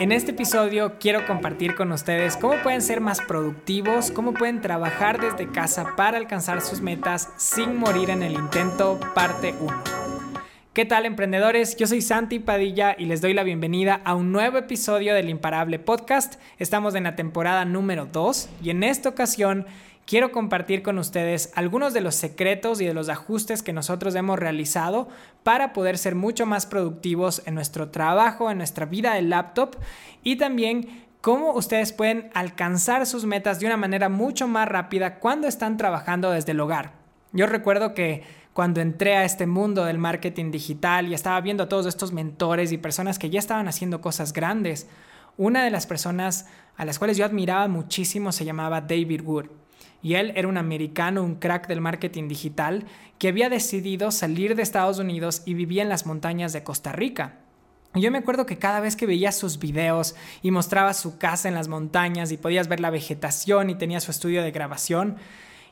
En este episodio quiero compartir con ustedes cómo pueden ser más productivos, cómo pueden trabajar desde casa para alcanzar sus metas sin morir en el intento, parte 1. ¿Qué tal emprendedores? Yo soy Santi Padilla y les doy la bienvenida a un nuevo episodio del Imparable Podcast. Estamos en la temporada número 2 y en esta ocasión quiero compartir con ustedes algunos de los secretos y de los ajustes que nosotros hemos realizado para poder ser mucho más productivos en nuestro trabajo, en nuestra vida del laptop y también cómo ustedes pueden alcanzar sus metas de una manera mucho más rápida cuando están trabajando desde el hogar. Yo recuerdo que cuando entré a este mundo del marketing digital y estaba viendo a todos estos mentores y personas que ya estaban haciendo cosas grandes, una de las personas a las cuales yo admiraba muchísimo se llamaba David Wood. Y él era un americano, un crack del marketing digital, que había decidido salir de Estados Unidos y vivía en las montañas de Costa Rica. Yo me acuerdo que cada vez que veía sus videos y mostraba su casa en las montañas y podías ver la vegetación y tenía su estudio de grabación,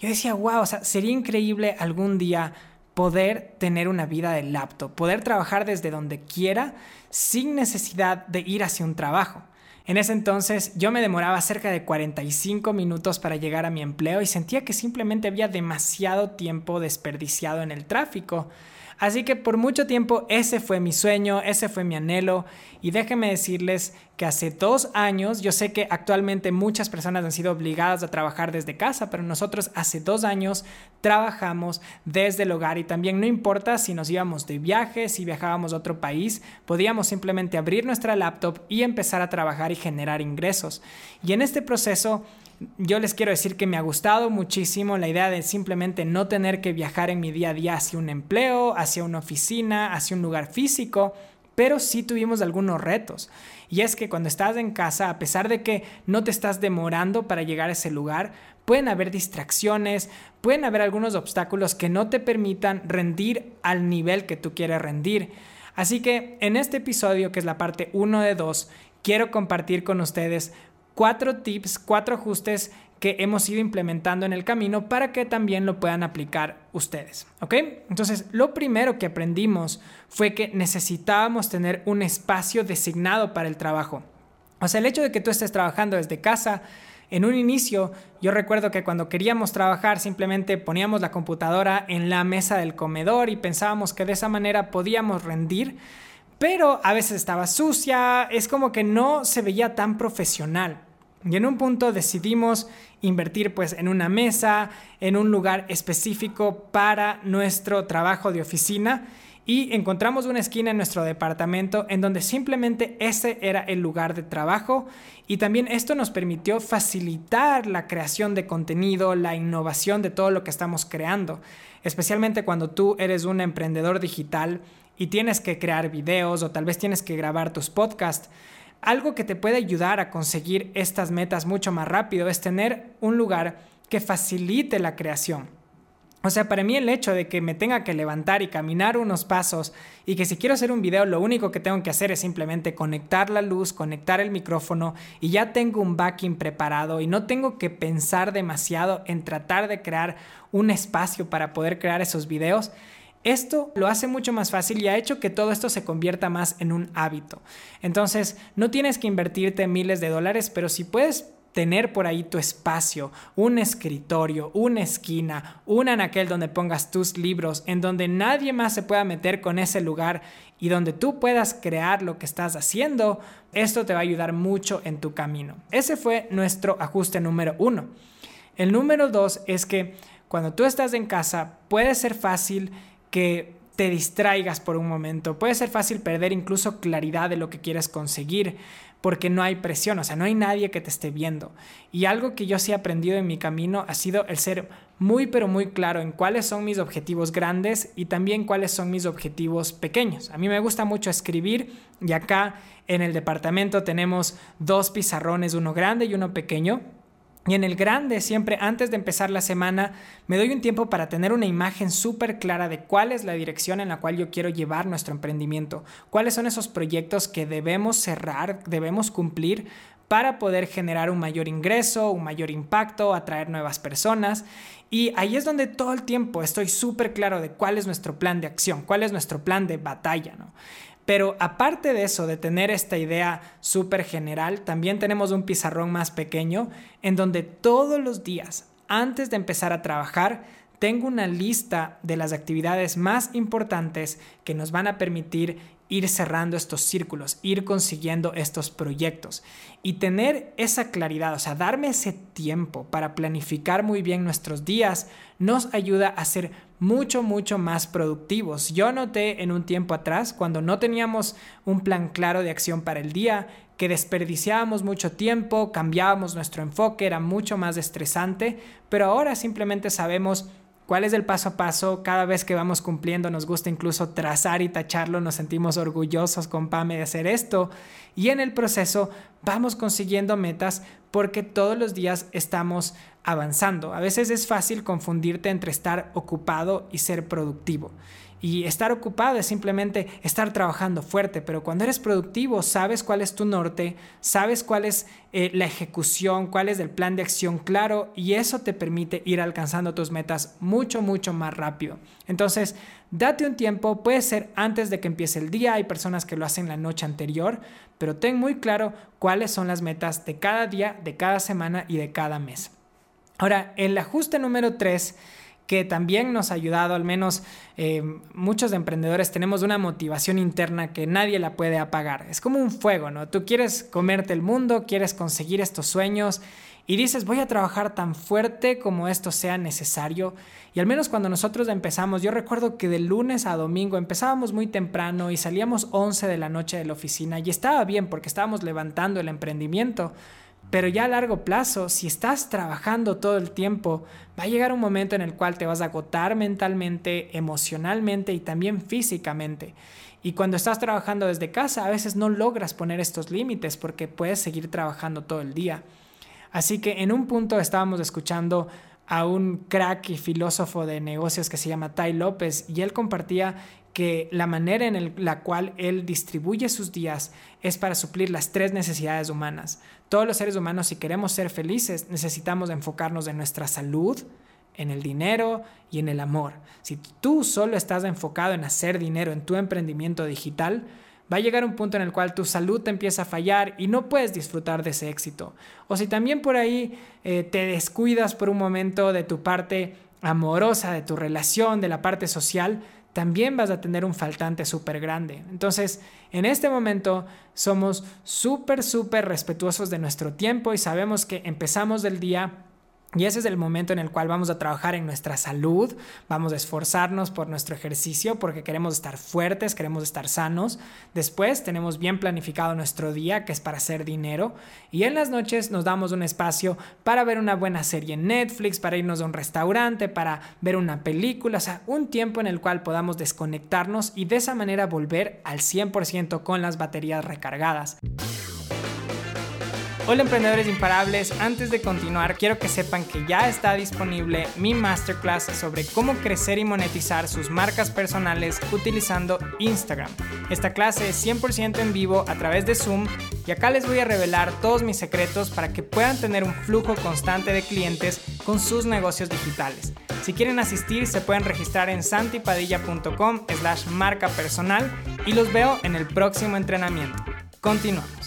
yo decía, wow, o sea, sería increíble algún día poder tener una vida de laptop, poder trabajar desde donde quiera sin necesidad de ir hacia un trabajo. En ese entonces yo me demoraba cerca de 45 minutos para llegar a mi empleo y sentía que simplemente había demasiado tiempo desperdiciado en el tráfico. Así que por mucho tiempo ese fue mi sueño, ese fue mi anhelo y déjenme decirles que hace dos años, yo sé que actualmente muchas personas han sido obligadas a trabajar desde casa, pero nosotros hace dos años trabajamos desde el hogar y también no importa si nos íbamos de viaje, si viajábamos a otro país, podíamos simplemente abrir nuestra laptop y empezar a trabajar y generar ingresos. Y en este proceso yo les quiero decir que me ha gustado muchísimo la idea de simplemente no tener que viajar en mi día a día hacia un empleo, hacia una oficina, hacia un lugar físico, pero sí tuvimos algunos retos. Y es que cuando estás en casa, a pesar de que no te estás demorando para llegar a ese lugar, pueden haber distracciones, pueden haber algunos obstáculos que no te permitan rendir al nivel que tú quieres rendir. Así que en este episodio, que es la parte 1 de 2, quiero compartir con ustedes cuatro tips, cuatro ajustes que hemos ido implementando en el camino para que también lo puedan aplicar ustedes. ¿Ok? Entonces, lo primero que aprendimos fue que necesitábamos tener un espacio designado para el trabajo. O sea, el hecho de que tú estés trabajando desde casa, en un inicio, yo recuerdo que cuando queríamos trabajar simplemente poníamos la computadora en la mesa del comedor y pensábamos que de esa manera podíamos rendir, pero a veces estaba sucia, es como que no se veía tan profesional. Y en un punto decidimos invertir pues en una mesa, en un lugar específico para nuestro trabajo de oficina y encontramos una esquina en nuestro departamento en donde simplemente ese era el lugar de trabajo y también esto nos permitió facilitar la creación de contenido, la innovación de todo lo que estamos creando, especialmente cuando tú eres un emprendedor digital y tienes que crear videos o tal vez tienes que grabar tus podcasts algo que te puede ayudar a conseguir estas metas mucho más rápido es tener un lugar que facilite la creación. O sea, para mí el hecho de que me tenga que levantar y caminar unos pasos y que si quiero hacer un video lo único que tengo que hacer es simplemente conectar la luz, conectar el micrófono y ya tengo un backing preparado y no tengo que pensar demasiado en tratar de crear un espacio para poder crear esos videos, esto lo hace mucho más fácil y ha hecho que todo esto se convierta más en un hábito. Entonces, no tienes que invertirte miles de dólares, pero si puedes tener por ahí tu espacio, un escritorio, una esquina, un anaquel donde pongas tus libros, en donde nadie más se pueda meter con ese lugar y donde tú puedas crear lo que estás haciendo, esto te va a ayudar mucho en tu camino. Ese fue nuestro ajuste número uno. El número dos es que cuando tú estás en casa puede ser fácil que te distraigas por un momento. Puede ser fácil perder incluso claridad de lo que quieres conseguir porque no hay presión, o sea, no hay nadie que te esté viendo. Y algo que yo sí he aprendido en mi camino ha sido el ser muy pero muy claro en cuáles son mis objetivos grandes y también cuáles son mis objetivos pequeños. A mí me gusta mucho escribir y acá en el departamento tenemos dos pizarrones, uno grande y uno pequeño y en el grande, siempre antes de empezar la semana, me doy un tiempo para tener una imagen súper clara de cuál es la dirección en la cual yo quiero llevar nuestro emprendimiento, cuáles son esos proyectos que debemos cerrar, debemos cumplir para poder generar un mayor ingreso, un mayor impacto, atraer nuevas personas. Y ahí es donde todo el tiempo estoy súper claro de cuál es nuestro plan de acción, cuál es nuestro plan de batalla, ¿no? Pero aparte de eso, de tener esta idea súper general, también tenemos un pizarrón más pequeño en donde todos los días, antes de empezar a trabajar, tengo una lista de las actividades más importantes que nos van a permitir ir cerrando estos círculos, ir consiguiendo estos proyectos y tener esa claridad, o sea, darme ese tiempo para planificar muy bien nuestros días, nos ayuda a ser mucho, mucho más productivos. Yo noté en un tiempo atrás, cuando no teníamos un plan claro de acción para el día, que desperdiciábamos mucho tiempo, cambiábamos nuestro enfoque, era mucho más estresante, pero ahora simplemente sabemos cuál es el paso a paso. Cada vez que vamos cumpliendo nos gusta incluso trazar y tacharlo, nos sentimos orgullosos con Pame de hacer esto. Y en el proceso vamos consiguiendo metas porque todos los días estamos avanzando. A veces es fácil confundirte entre estar ocupado y ser productivo. Y estar ocupado es simplemente estar trabajando fuerte, pero cuando eres productivo sabes cuál es tu norte, sabes cuál es eh, la ejecución, cuál es el plan de acción claro y eso te permite ir alcanzando tus metas mucho, mucho más rápido. Entonces, date un tiempo, puede ser antes de que empiece el día, hay personas que lo hacen la noche anterior, pero ten muy claro cuáles son las metas de cada día, de cada semana y de cada mes. Ahora, el ajuste número 3 que también nos ha ayudado, al menos eh, muchos emprendedores tenemos una motivación interna que nadie la puede apagar. Es como un fuego, ¿no? Tú quieres comerte el mundo, quieres conseguir estos sueños y dices, voy a trabajar tan fuerte como esto sea necesario. Y al menos cuando nosotros empezamos, yo recuerdo que de lunes a domingo empezábamos muy temprano y salíamos 11 de la noche de la oficina y estaba bien porque estábamos levantando el emprendimiento. Pero ya a largo plazo, si estás trabajando todo el tiempo, va a llegar un momento en el cual te vas a agotar mentalmente, emocionalmente y también físicamente. Y cuando estás trabajando desde casa, a veces no logras poner estos límites porque puedes seguir trabajando todo el día. Así que en un punto estábamos escuchando a un crack y filósofo de negocios que se llama Tai López y él compartía que la manera en la cual él distribuye sus días es para suplir las tres necesidades humanas. Todos los seres humanos, si queremos ser felices, necesitamos enfocarnos en nuestra salud, en el dinero y en el amor. Si tú solo estás enfocado en hacer dinero en tu emprendimiento digital, va a llegar un punto en el cual tu salud te empieza a fallar y no puedes disfrutar de ese éxito. O si también por ahí eh, te descuidas por un momento de tu parte amorosa, de tu relación, de la parte social, también vas a tener un faltante súper grande. Entonces, en este momento somos súper, súper respetuosos de nuestro tiempo y sabemos que empezamos el día y ese es el momento en el cual vamos a trabajar en nuestra salud, vamos a esforzarnos por nuestro ejercicio porque queremos estar fuertes, queremos estar sanos. Después tenemos bien planificado nuestro día, que es para hacer dinero. Y en las noches nos damos un espacio para ver una buena serie en Netflix, para irnos a un restaurante, para ver una película, o sea, un tiempo en el cual podamos desconectarnos y de esa manera volver al 100% con las baterías recargadas. Hola emprendedores imparables, antes de continuar quiero que sepan que ya está disponible mi masterclass sobre cómo crecer y monetizar sus marcas personales utilizando Instagram. Esta clase es 100% en vivo a través de Zoom y acá les voy a revelar todos mis secretos para que puedan tener un flujo constante de clientes con sus negocios digitales. Si quieren asistir se pueden registrar en santipadilla.com slash marca personal y los veo en el próximo entrenamiento. Continuamos.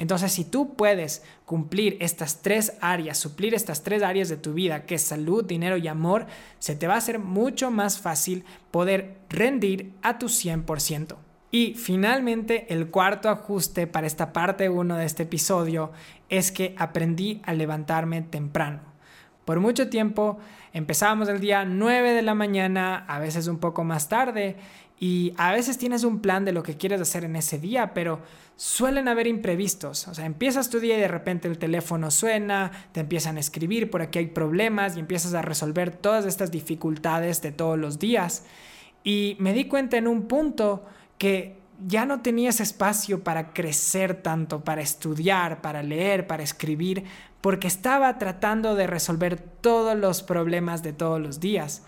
Entonces, si tú puedes cumplir estas tres áreas, suplir estas tres áreas de tu vida, que es salud, dinero y amor, se te va a hacer mucho más fácil poder rendir a tu 100%. Y finalmente, el cuarto ajuste para esta parte 1 de este episodio es que aprendí a levantarme temprano. Por mucho tiempo empezábamos el día 9 de la mañana, a veces un poco más tarde, y a veces tienes un plan de lo que quieres hacer en ese día, pero suelen haber imprevistos. O sea, empiezas tu día y de repente el teléfono suena, te empiezan a escribir, por aquí hay problemas y empiezas a resolver todas estas dificultades de todos los días. Y me di cuenta en un punto que ya no tenías espacio para crecer tanto, para estudiar, para leer, para escribir, porque estaba tratando de resolver todos los problemas de todos los días.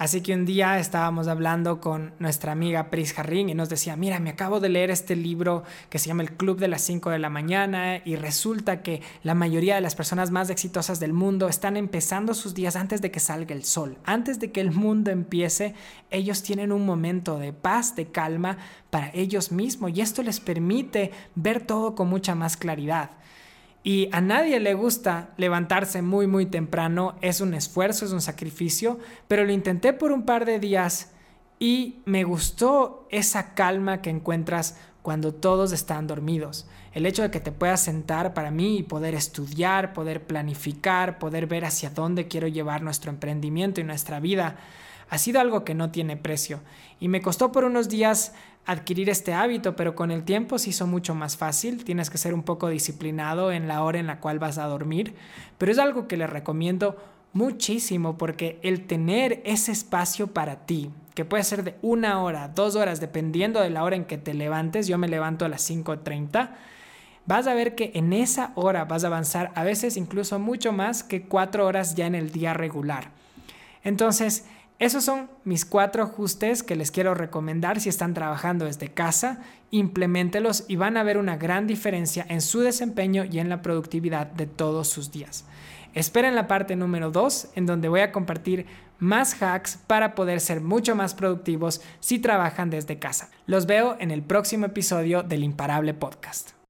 Así que un día estábamos hablando con nuestra amiga Pris Jarrín y nos decía, mira, me acabo de leer este libro que se llama El Club de las 5 de la mañana y resulta que la mayoría de las personas más exitosas del mundo están empezando sus días antes de que salga el sol. Antes de que el mundo empiece, ellos tienen un momento de paz, de calma para ellos mismos y esto les permite ver todo con mucha más claridad. Y a nadie le gusta levantarse muy muy temprano, es un esfuerzo, es un sacrificio, pero lo intenté por un par de días y me gustó esa calma que encuentras cuando todos están dormidos. El hecho de que te puedas sentar para mí y poder estudiar, poder planificar, poder ver hacia dónde quiero llevar nuestro emprendimiento y nuestra vida, ha sido algo que no tiene precio. Y me costó por unos días adquirir este hábito, pero con el tiempo se hizo mucho más fácil. Tienes que ser un poco disciplinado en la hora en la cual vas a dormir, pero es algo que les recomiendo muchísimo porque el tener ese espacio para ti, que puede ser de una hora, dos horas, dependiendo de la hora en que te levantes, yo me levanto a las 5.30, vas a ver que en esa hora vas a avanzar a veces incluso mucho más que cuatro horas ya en el día regular. Entonces, esos son mis cuatro ajustes que les quiero recomendar si están trabajando desde casa. Implementelos y van a ver una gran diferencia en su desempeño y en la productividad de todos sus días. Esperen la parte número 2 en donde voy a compartir más hacks para poder ser mucho más productivos si trabajan desde casa. Los veo en el próximo episodio del Imparable Podcast.